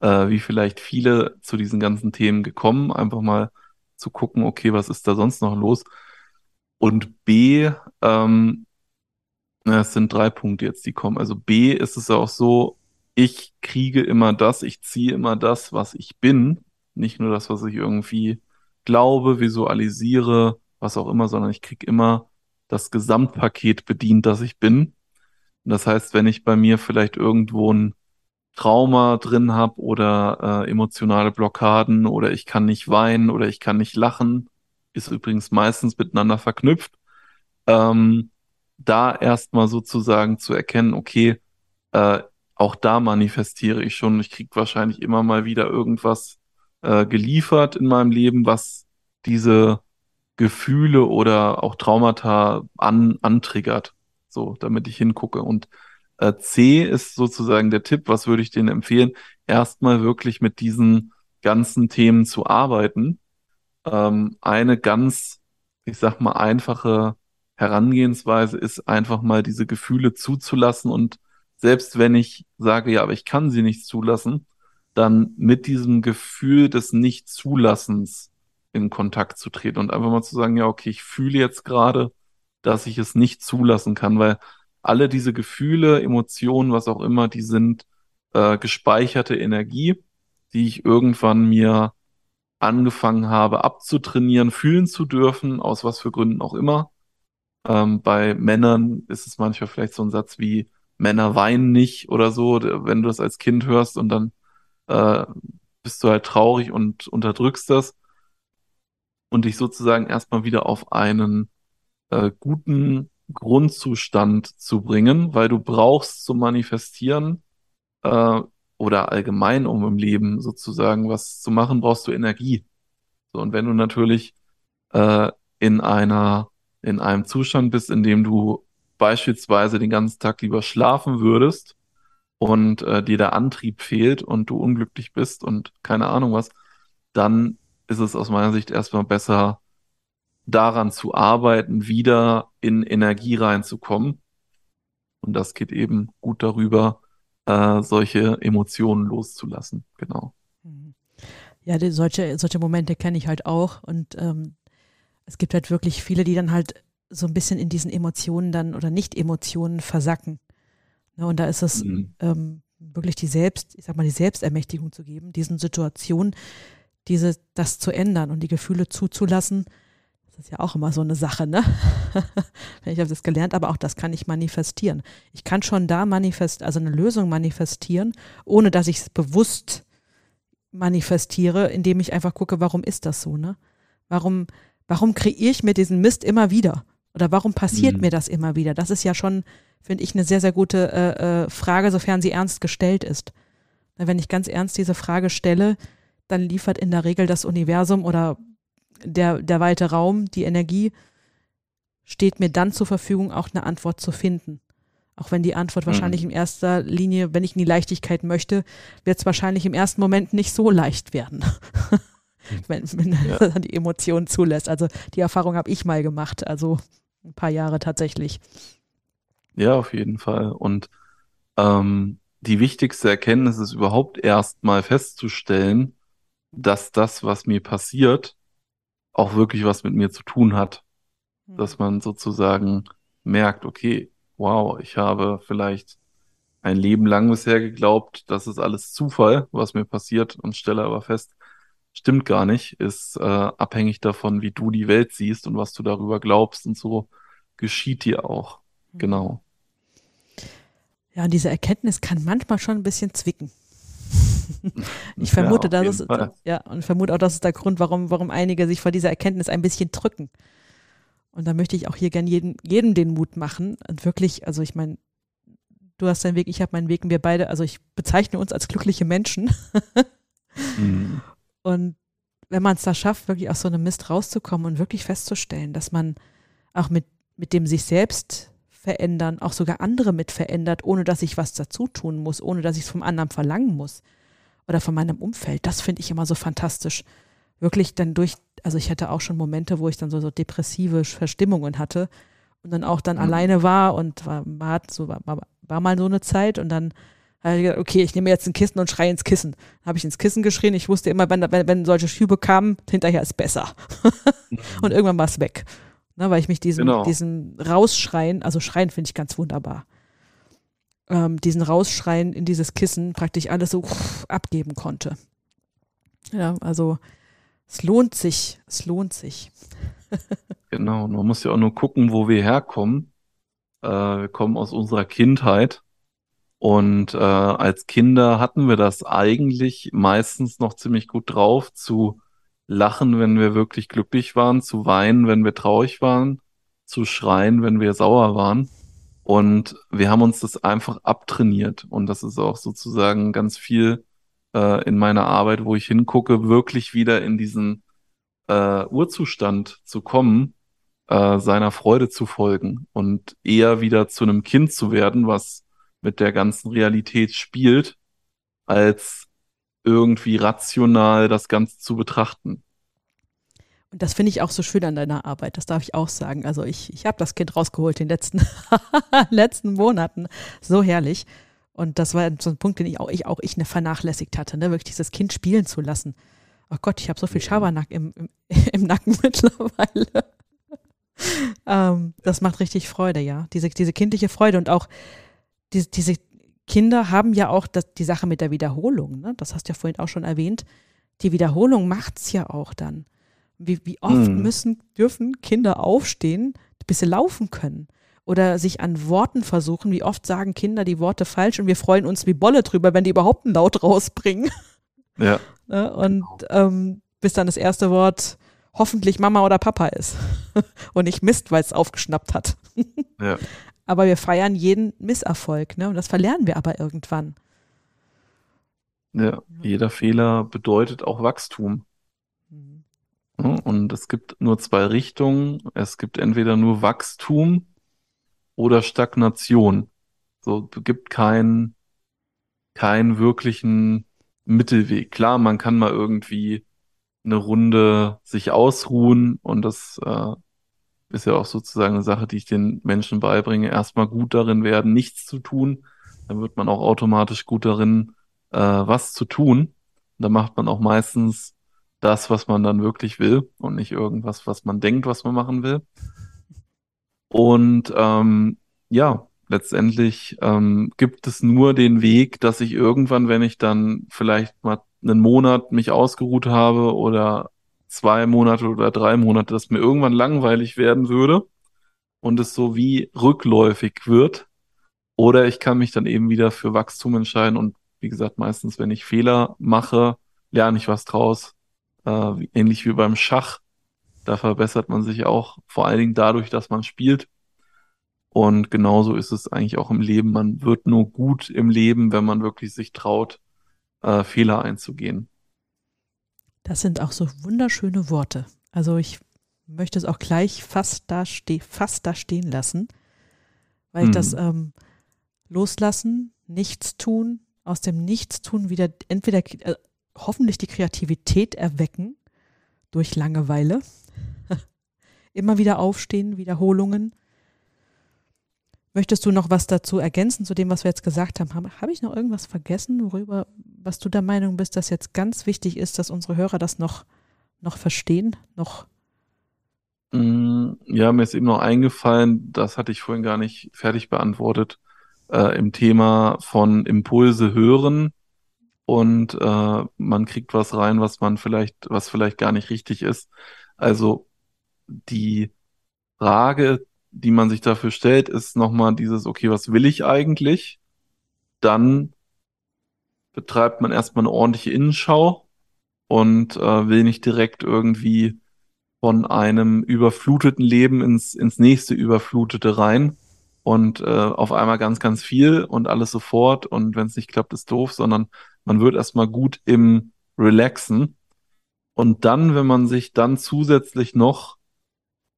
äh, wie vielleicht viele, zu diesen ganzen Themen gekommen. Einfach mal zu gucken, okay, was ist da sonst noch los? Und B, ähm, es sind drei Punkte jetzt, die kommen. Also B ist es auch so, ich kriege immer das, ich ziehe immer das, was ich bin. Nicht nur das, was ich irgendwie glaube, visualisiere, was auch immer, sondern ich kriege immer das Gesamtpaket bedient, das ich bin. Und das heißt, wenn ich bei mir vielleicht irgendwo ein Trauma drin habe oder äh, emotionale Blockaden oder ich kann nicht weinen oder ich kann nicht lachen, ist übrigens meistens miteinander verknüpft, ähm, da erstmal sozusagen zu erkennen, okay, äh, auch da manifestiere ich schon, ich kriege wahrscheinlich immer mal wieder irgendwas äh, geliefert in meinem Leben, was diese Gefühle oder auch Traumata an, antriggert, so, damit ich hingucke. Und äh, C ist sozusagen der Tipp, was würde ich denen empfehlen? Erstmal wirklich mit diesen ganzen Themen zu arbeiten. Ähm, eine ganz, ich sag mal, einfache Herangehensweise ist einfach mal diese Gefühle zuzulassen und selbst wenn ich sage, ja, aber ich kann sie nicht zulassen, dann mit diesem Gefühl des Nicht-Zulassens in Kontakt zu treten und einfach mal zu sagen, ja, okay, ich fühle jetzt gerade, dass ich es nicht zulassen kann, weil alle diese Gefühle, Emotionen, was auch immer, die sind äh, gespeicherte Energie, die ich irgendwann mir angefangen habe abzutrainieren, fühlen zu dürfen, aus was für Gründen auch immer. Ähm, bei Männern ist es manchmal vielleicht so ein Satz wie Männer weinen nicht oder so, wenn du das als Kind hörst und dann äh, bist du halt traurig und unterdrückst das und dich sozusagen erstmal wieder auf einen äh, guten Grundzustand zu bringen, weil du brauchst zu manifestieren äh, oder allgemein, um im Leben sozusagen was zu machen, brauchst du Energie. So, und wenn du natürlich äh, in einer in einem Zustand bist, in dem du beispielsweise den ganzen Tag lieber schlafen würdest und äh, dir der Antrieb fehlt und du unglücklich bist und keine Ahnung was, dann ist es aus meiner Sicht erstmal besser, daran zu arbeiten, wieder in Energie reinzukommen. Und das geht eben gut darüber, äh, solche Emotionen loszulassen. Genau. Ja, die, solche, solche Momente kenne ich halt auch. Und ähm, es gibt halt wirklich viele, die dann halt so ein bisschen in diesen Emotionen dann oder Nicht-Emotionen versacken. Ja, und da ist es mhm. ähm, wirklich die Selbst, ich sag mal, die Selbstermächtigung zu geben, diesen Situationen, diese, das zu ändern und die Gefühle zuzulassen. Das ist ja auch immer so eine Sache, ne? ich habe das gelernt, aber auch das kann ich manifestieren. Ich kann schon da manifest, also eine Lösung manifestieren, ohne dass ich es bewusst manifestiere, indem ich einfach gucke, warum ist das so, ne? Warum, warum kreiere ich mir diesen Mist immer wieder? Oder warum passiert mhm. mir das immer wieder? Das ist ja schon, finde ich, eine sehr, sehr gute äh, äh, Frage, sofern sie ernst gestellt ist. Wenn ich ganz ernst diese Frage stelle, dann liefert in der Regel das Universum oder der, der weite Raum, die Energie, steht mir dann zur Verfügung, auch eine Antwort zu finden. Auch wenn die Antwort mhm. wahrscheinlich in erster Linie, wenn ich in die Leichtigkeit möchte, wird es wahrscheinlich im ersten Moment nicht so leicht werden. wenn, wenn ja. die Emotionen zulässt. Also die Erfahrung habe ich mal gemacht. Also ein paar Jahre tatsächlich. Ja, auf jeden Fall. Und ähm, die wichtigste Erkenntnis ist überhaupt erst mal festzustellen, dass das, was mir passiert, auch wirklich was mit mir zu tun hat. Mhm. Dass man sozusagen merkt, okay, wow, ich habe vielleicht ein Leben lang bisher geglaubt, das ist alles Zufall, was mir passiert und stelle aber fest, stimmt gar nicht, ist äh, abhängig davon, wie du die Welt siehst und was du darüber glaubst und so geschieht dir auch. Mhm. Genau. Ja, und diese Erkenntnis kann manchmal schon ein bisschen zwicken. ich vermute, ja, das ist, ja, und vermute auch, das ist der Grund, warum, warum einige sich vor dieser Erkenntnis ein bisschen drücken. Und da möchte ich auch hier gern jedem, jedem den Mut machen und wirklich, also ich meine, du hast deinen Weg, ich habe meinen Weg und wir beide, also ich bezeichne uns als glückliche Menschen. mhm. Und wenn man es da schafft, wirklich aus so einem Mist rauszukommen und wirklich festzustellen, dass man auch mit, mit dem sich selbst verändern, auch sogar andere mit verändert, ohne dass ich was dazu tun muss, ohne dass ich es vom anderen verlangen muss oder von meinem Umfeld, das finde ich immer so fantastisch. Wirklich dann durch, also ich hatte auch schon Momente, wo ich dann so, so depressive Verstimmungen hatte und dann auch dann mhm. alleine war und war, war, so, war, war mal so eine Zeit und dann habe ich gedacht, okay, ich nehme jetzt ein Kissen und schreie ins Kissen. Habe ich ins Kissen geschrien. Ich wusste immer, wenn, wenn, wenn solche Schübe kamen, hinterher ist besser. und irgendwann war es weg. Ne, weil ich mich diesem, genau. diesem Rausschreien, also Schreien finde ich ganz wunderbar, ähm, diesen Rausschreien in dieses Kissen praktisch alles so abgeben konnte. Ja, also es lohnt sich, es lohnt sich. genau, und man muss ja auch nur gucken, wo wir herkommen. Äh, wir kommen aus unserer Kindheit und äh, als Kinder hatten wir das eigentlich meistens noch ziemlich gut drauf, zu lachen, wenn wir wirklich glücklich waren, zu weinen, wenn wir traurig waren, zu schreien, wenn wir sauer waren. Und wir haben uns das einfach abtrainiert. Und das ist auch sozusagen ganz viel äh, in meiner Arbeit, wo ich hingucke, wirklich wieder in diesen äh, Urzustand zu kommen, äh, seiner Freude zu folgen und eher wieder zu einem Kind zu werden, was mit der ganzen Realität spielt, als irgendwie rational das Ganze zu betrachten. Und das finde ich auch so schön an deiner Arbeit, das darf ich auch sagen. Also ich, ich habe das Kind rausgeholt in den letzten, letzten Monaten. So herrlich. Und das war so ein Punkt, den ich auch ich, auch ich ne vernachlässigt hatte, ne? wirklich dieses Kind spielen zu lassen. Oh Gott, ich habe so viel Schabernack im, im, im Nacken mittlerweile. ähm, das macht richtig Freude, ja. Diese, diese kindliche Freude und auch diese, diese Kinder haben ja auch das, die Sache mit der Wiederholung. Ne? Das hast du ja vorhin auch schon erwähnt. Die Wiederholung macht es ja auch dann. Wie, wie oft mhm. müssen, dürfen Kinder aufstehen, bis sie laufen können? Oder sich an Worten versuchen. Wie oft sagen Kinder die Worte falsch und wir freuen uns wie Bolle drüber, wenn die überhaupt einen Laut rausbringen. Ja. Ne? und ähm, bis dann das erste Wort hoffentlich Mama oder Papa ist. und nicht Mist, weil es aufgeschnappt hat. ja. Aber wir feiern jeden Misserfolg, ne? Und das verlernen wir aber irgendwann. Ja, jeder Fehler bedeutet auch Wachstum. Und es gibt nur zwei Richtungen. Es gibt entweder nur Wachstum oder Stagnation. So, es gibt keinen, keinen wirklichen Mittelweg. Klar, man kann mal irgendwie eine Runde sich ausruhen und das äh, ist ja auch sozusagen eine Sache, die ich den Menschen beibringe. Erstmal gut darin werden, nichts zu tun. Dann wird man auch automatisch gut darin, äh, was zu tun. Da macht man auch meistens das, was man dann wirklich will und nicht irgendwas, was man denkt, was man machen will. Und ähm, ja, letztendlich ähm, gibt es nur den Weg, dass ich irgendwann, wenn ich dann vielleicht mal einen Monat mich ausgeruht habe oder zwei Monate oder drei Monate, dass mir irgendwann langweilig werden würde und es so wie rückläufig wird. Oder ich kann mich dann eben wieder für Wachstum entscheiden und wie gesagt, meistens, wenn ich Fehler mache, lerne ich was draus äh, ähnlich wie beim Schach. Da verbessert man sich auch vor allen Dingen dadurch, dass man spielt. Und genauso ist es eigentlich auch im Leben. Man wird nur gut im Leben, wenn man wirklich sich traut, äh, Fehler einzugehen. Das sind auch so wunderschöne Worte. Also ich möchte es auch gleich fast da, ste fast da stehen lassen, weil ich das hm. ähm, loslassen, nichts tun, aus dem Nichtstun wieder entweder äh, hoffentlich die Kreativität erwecken durch Langeweile. Immer wieder aufstehen, Wiederholungen. Möchtest du noch was dazu ergänzen zu dem, was wir jetzt gesagt haben? Habe hab ich noch irgendwas vergessen, worüber, was du der Meinung bist, dass jetzt ganz wichtig ist, dass unsere Hörer das noch, noch verstehen, noch mm, ja, mir ist eben noch eingefallen, das hatte ich vorhin gar nicht fertig beantwortet, äh, im Thema von Impulse hören und äh, man kriegt was rein, was man vielleicht, was vielleicht gar nicht richtig ist. Also die Frage, die man sich dafür stellt, ist nochmal dieses, okay, was will ich eigentlich? Dann betreibt man erstmal eine ordentliche Innenschau und äh, will nicht direkt irgendwie von einem überfluteten Leben ins, ins nächste überflutete rein und äh, auf einmal ganz, ganz viel und alles sofort und wenn es nicht klappt, ist doof, sondern man wird erstmal gut im Relaxen. Und dann, wenn man sich dann zusätzlich noch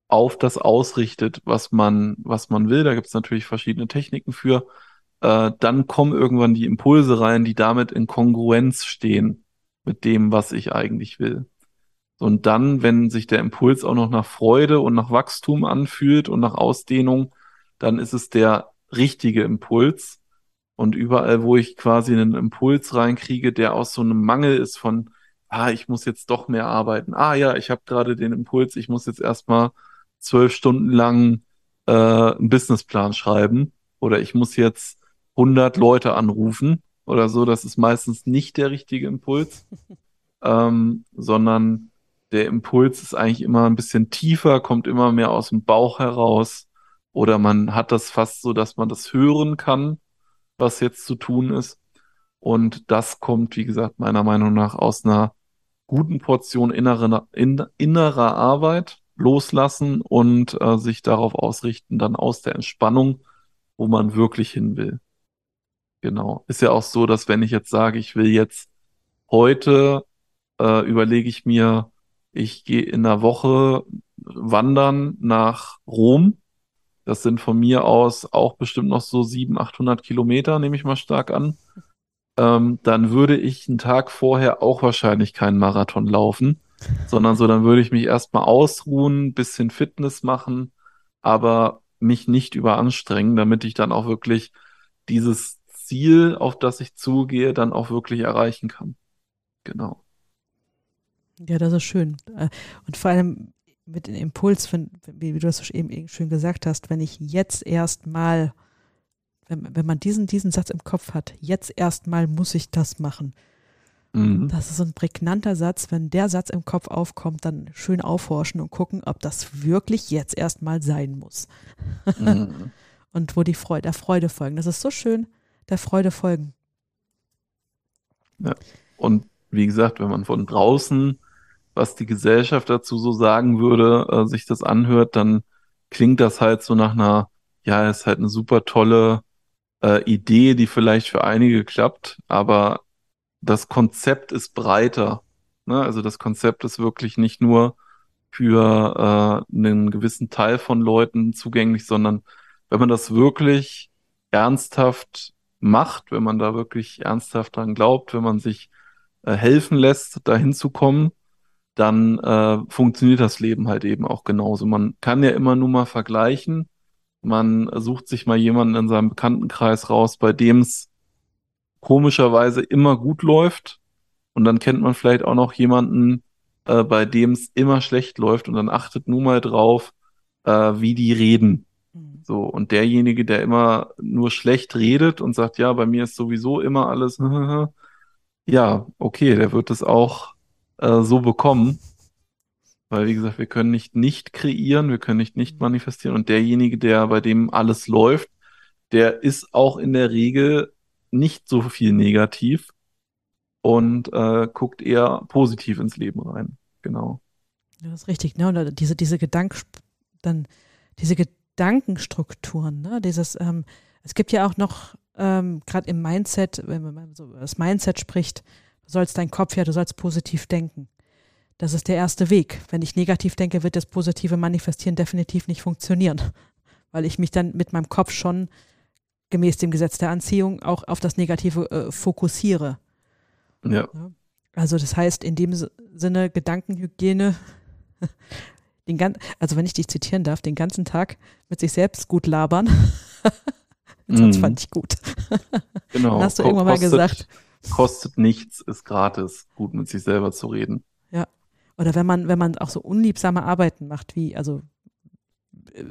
auf das ausrichtet, was man, was man will, da gibt es natürlich verschiedene Techniken für, äh, dann kommen irgendwann die Impulse rein, die damit in Kongruenz stehen mit dem, was ich eigentlich will. Und dann, wenn sich der Impuls auch noch nach Freude und nach Wachstum anfühlt und nach Ausdehnung, dann ist es der richtige Impuls. Und überall, wo ich quasi einen Impuls reinkriege, der aus so einem Mangel ist von, ah, ich muss jetzt doch mehr arbeiten. Ah ja, ich habe gerade den Impuls, ich muss jetzt erstmal zwölf Stunden lang äh, einen Businessplan schreiben oder ich muss jetzt 100 Leute anrufen oder so. Das ist meistens nicht der richtige Impuls, ähm, sondern der Impuls ist eigentlich immer ein bisschen tiefer, kommt immer mehr aus dem Bauch heraus oder man hat das fast so, dass man das hören kann, was jetzt zu tun ist. Und das kommt, wie gesagt, meiner Meinung nach aus einer guten Portion innerer, in, innerer Arbeit loslassen und äh, sich darauf ausrichten, dann aus der Entspannung, wo man wirklich hin will. Genau. Ist ja auch so, dass wenn ich jetzt sage, ich will jetzt heute, äh, überlege ich mir, ich gehe in einer Woche wandern nach Rom. Das sind von mir aus auch bestimmt noch so 700, 800 Kilometer, nehme ich mal stark an. Ähm, dann würde ich einen Tag vorher auch wahrscheinlich keinen Marathon laufen, sondern so, dann würde ich mich erstmal ausruhen, bisschen Fitness machen, aber mich nicht überanstrengen, damit ich dann auch wirklich dieses Ziel, auf das ich zugehe, dann auch wirklich erreichen kann. Genau. Ja, das ist schön. Äh, und vor allem mit dem Impuls, wenn, wie, du das eben schön gesagt hast, wenn ich jetzt erstmal, wenn, wenn man diesen, diesen Satz im Kopf hat, jetzt erstmal muss ich das machen. Mhm. Das ist so ein prägnanter Satz. Wenn der Satz im Kopf aufkommt, dann schön aufhorchen und gucken, ob das wirklich jetzt erstmal sein muss. Mhm. und wo die Freude, der Freude folgen. Das ist so schön, der Freude folgen. Ja. Und wie gesagt, wenn man von draußen was die Gesellschaft dazu so sagen würde, äh, sich das anhört, dann klingt das halt so nach einer, ja, ist halt eine super tolle äh, Idee, die vielleicht für einige klappt, aber das Konzept ist breiter. Ne? Also das Konzept ist wirklich nicht nur für äh, einen gewissen Teil von Leuten zugänglich, sondern wenn man das wirklich ernsthaft macht, wenn man da wirklich ernsthaft dran glaubt, wenn man sich äh, helfen lässt, dahin zu kommen, dann äh, funktioniert das Leben halt eben auch genauso. Man kann ja immer nur mal vergleichen. Man sucht sich mal jemanden in seinem Bekanntenkreis raus, bei dem es komischerweise immer gut läuft. Und dann kennt man vielleicht auch noch jemanden, äh, bei dem es immer schlecht läuft. Und dann achtet nur mal drauf, äh, wie die reden. Mhm. So, und derjenige, der immer nur schlecht redet und sagt, ja, bei mir ist sowieso immer alles, ja, okay, der wird es auch äh, so bekommen. Weil, wie gesagt, wir können nicht nicht kreieren, wir können nicht nicht manifestieren. Und derjenige, der bei dem alles läuft, der ist auch in der Regel nicht so viel negativ und äh, guckt eher positiv ins Leben rein. Genau. Ja, das ist richtig, ne? Und diese, diese Gedank dann diese Gedankenstrukturen, ne? Dieses, ähm, es gibt ja auch noch, ähm, gerade im Mindset, wenn man so über das Mindset spricht, Du sollst deinen Kopf ja, du sollst positiv denken. Das ist der erste Weg. Wenn ich negativ denke, wird das positive Manifestieren definitiv nicht funktionieren, weil ich mich dann mit meinem Kopf schon gemäß dem Gesetz der Anziehung auch auf das Negative äh, fokussiere. Ja. Also das heißt in dem Sinne Gedankenhygiene, den gan also wenn ich dich zitieren darf, den ganzen Tag mit sich selbst gut labern. das mm. fand ich gut. Genau. Dann hast du irgendwann mal gesagt, kostet nichts, ist gratis, gut mit sich selber zu reden. Ja. Oder wenn man, wenn man auch so unliebsame Arbeiten macht, wie, also, äh,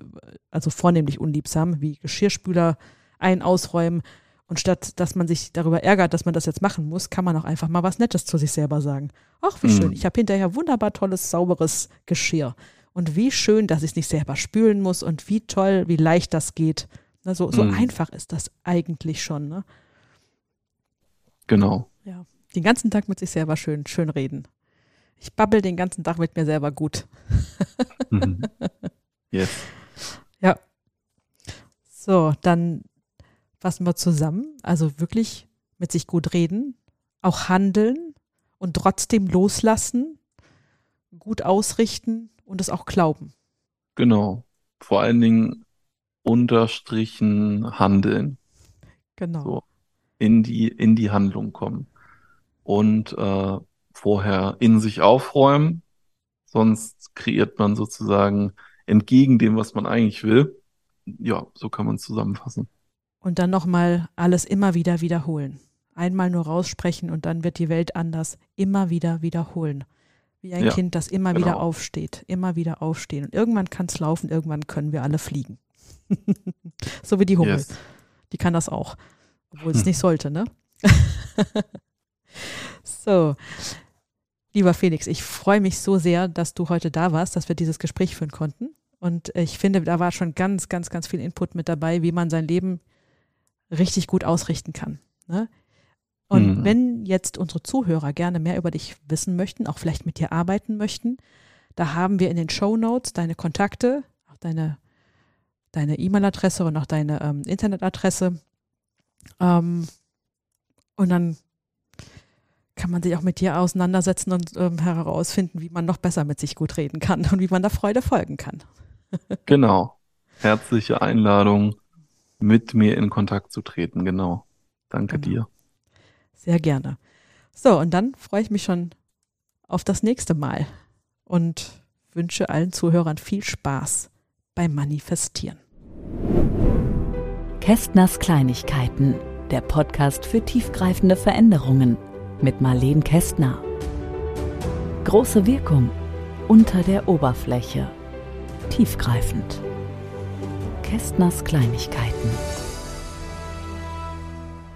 also vornehmlich unliebsam, wie Geschirrspüler ein, ausräumen. Und statt, dass man sich darüber ärgert, dass man das jetzt machen muss, kann man auch einfach mal was Nettes zu sich selber sagen. Ach, wie schön, mhm. ich habe hinterher wunderbar tolles, sauberes Geschirr. Und wie schön, dass ich es nicht selber spülen muss und wie toll, wie leicht das geht. So, so mhm. einfach ist das eigentlich schon. Ne? Genau. Ja, den ganzen Tag mit sich selber schön, schön reden. Ich babbel den ganzen Tag mit mir selber gut. mhm. Yes. Ja. So, dann fassen wir zusammen. Also wirklich mit sich gut reden, auch handeln und trotzdem loslassen, gut ausrichten und es auch glauben. Genau. Vor allen Dingen unterstrichen handeln. Genau. So in die, in die Handlung kommen. Und äh, vorher in sich aufräumen, sonst kreiert man sozusagen entgegen dem, was man eigentlich will. Ja, so kann man es zusammenfassen. Und dann nochmal alles immer wieder wiederholen. Einmal nur raussprechen und dann wird die Welt anders. Immer wieder wiederholen. Wie ein Ja, Kind, das immer genau. wieder aufsteht. Immer wieder aufstehen. Und irgendwann kann es laufen, irgendwann können wir alle fliegen. so wie die Hummel. Yes. Die kann das auch. Obwohl es Hm. nicht sollte, ne? so. Lieber Felix, ich freue mich so sehr, dass du heute da warst, dass wir dieses Gespräch führen konnten. Und ich finde, da war schon ganz, ganz, ganz viel Input mit dabei, wie man sein Leben richtig gut ausrichten kann. Ne? Und Mhm. wenn jetzt unsere Zuhörer gerne mehr über dich wissen möchten, auch vielleicht mit dir arbeiten möchten, da haben wir in den Show Notes deine Kontakte, auch deine deine E-Mail-Adresse und auch deine ähm, Internetadresse. Ähm, und dann kann man sich auch mit dir auseinandersetzen und ähm, herausfinden, wie man noch besser mit sich gut reden kann und wie man der Freude folgen kann. Genau. Herzliche Einladung, mit mir in Kontakt zu treten. Genau. Danke Genau. dir. Sehr gerne. So, und dann freue ich mich schon auf das nächste Mal und wünsche allen Zuhörern viel Spaß beim Manifestieren. Kästners Kleinigkeiten, der Podcast für tiefgreifende Veränderungen mit Marleen Kästner. Große Wirkung unter der Oberfläche. Tiefgreifend. Kästners Kleinigkeiten.